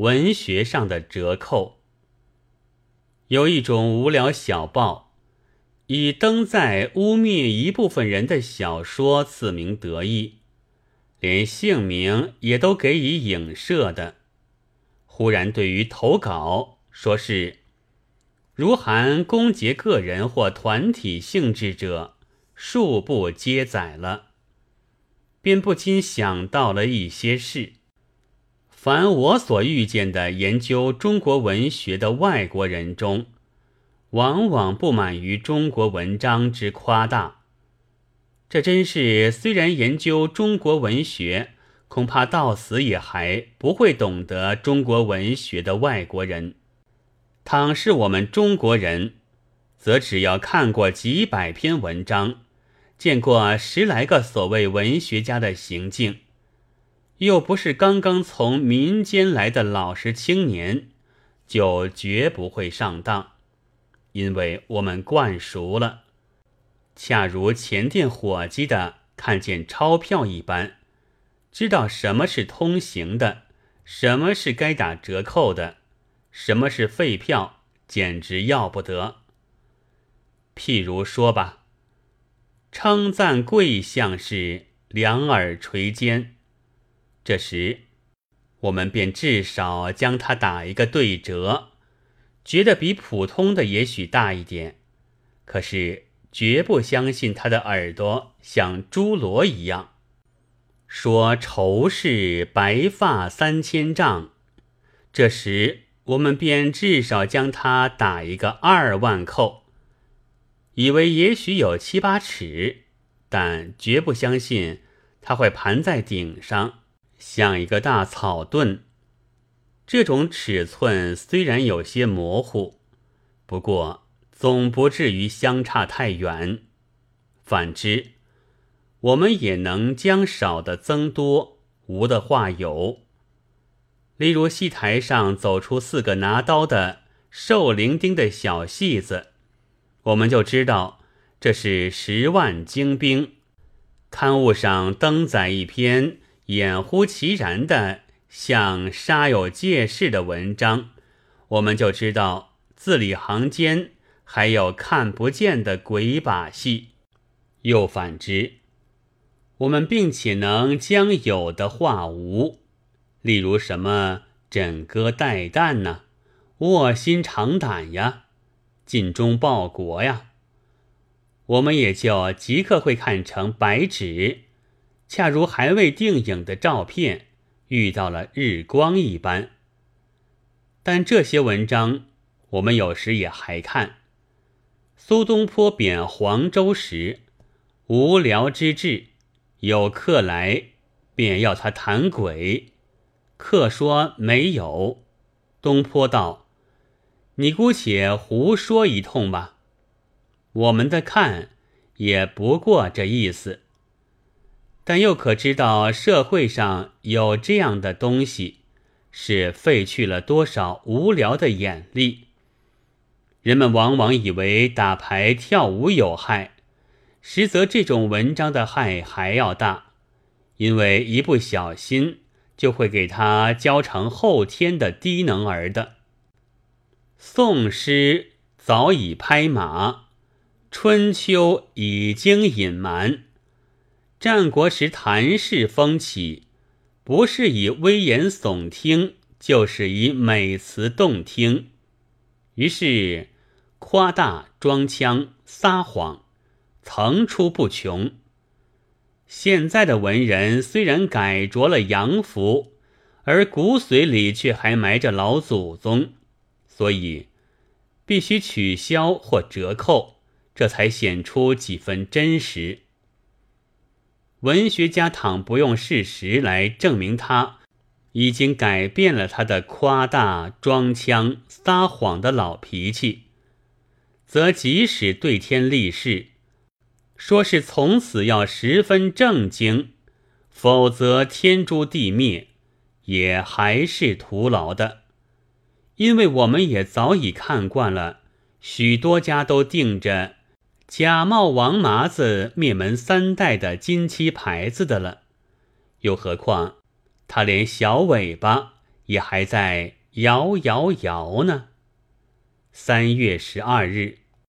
文学上的折扣。有一种无聊小报，以登载污蔑一部分人的小说自鸣得意，连姓名也都给以影射的。忽然对于投稿说是，如含攻击个人或团体性质者，恕不接载了。便不禁想到了一些事。凡我所遇见的研究中国文学的外国人中，往往不满于中国文章之夸大。这真是虽然研究中国文学，恐怕到死也还不会懂得中国文学的外国人。倘是我们中国人，则只要看过几百篇文章。见过十来个所谓文学家的行径，又不是刚刚从民间来的老实青年，就绝不会上当，因为我们惯熟了，恰如前店伙计的看见钞票一般，知道什么是通行的，什么是该打折扣的，什么是废票，简直要不得。譬如说吧。称赞贵相是两耳垂肩，这时我们便至少将它打一个对折，觉得比普通的也许大一点，可是绝不相信他的耳朵像侏罗一样。说仇是白发三千丈，这时我们便至少将它打一个二万扣。以为也许有七八尺，但绝不相信它会盘在顶上，像一个大草盾。这种尺寸虽然有些模糊，不过总不至于相差太远。反之，我们也能将少的增多，无的化有。例如戏台上走出四个拿刀的瘦伶仃的小戏子。我们就知道这是十万精兵。刊物上登载一篇掩乎其然的像杀有介事的文章，我们就知道字里行间还有看不见的鬼把戏。又反之，我们并且能将有的化无，例如什么枕戈待旦呢？卧薪尝胆呀！尽忠报国呀，我们也就即刻会看成白纸，恰如还未定影的照片遇到了日光一般。但这些文章，我们有时也还看。苏东坡贬黄州时，无聊之至，有客来，便要他谈鬼。客说没有，东坡道。你姑且胡说一通吧，我们的看也不过这意思。但又可知道社会上有这样的东西，是废去了多少无聊的眼力？人们往往以为打牌跳舞有害，实则这种文章的害还要大，因为一不小心就会给他教成后天的低能儿的。宋诗早已拍马，春秋已经隐瞒。战国时谈事风起，不是以危言耸听，就是以美词动听。于是夸大、装腔、撒谎，层出不穷。现在的文人虽然改着了洋服，而骨髓里却还埋着老祖宗。所以，必须取消或折扣，这才显出几分真实。文学家倘不用事实来证明他已经改变了他的夸大、装腔、撒谎的老脾气，则即使对天立誓，说是从此要十分正经，否则天诛地灭，也还是徒劳的。因为我们也早已看惯了，许多家都定着“假冒王麻子灭门三代”的金漆牌子的了，又何况他连小尾巴也还在摇摇摇呢。三月十二日。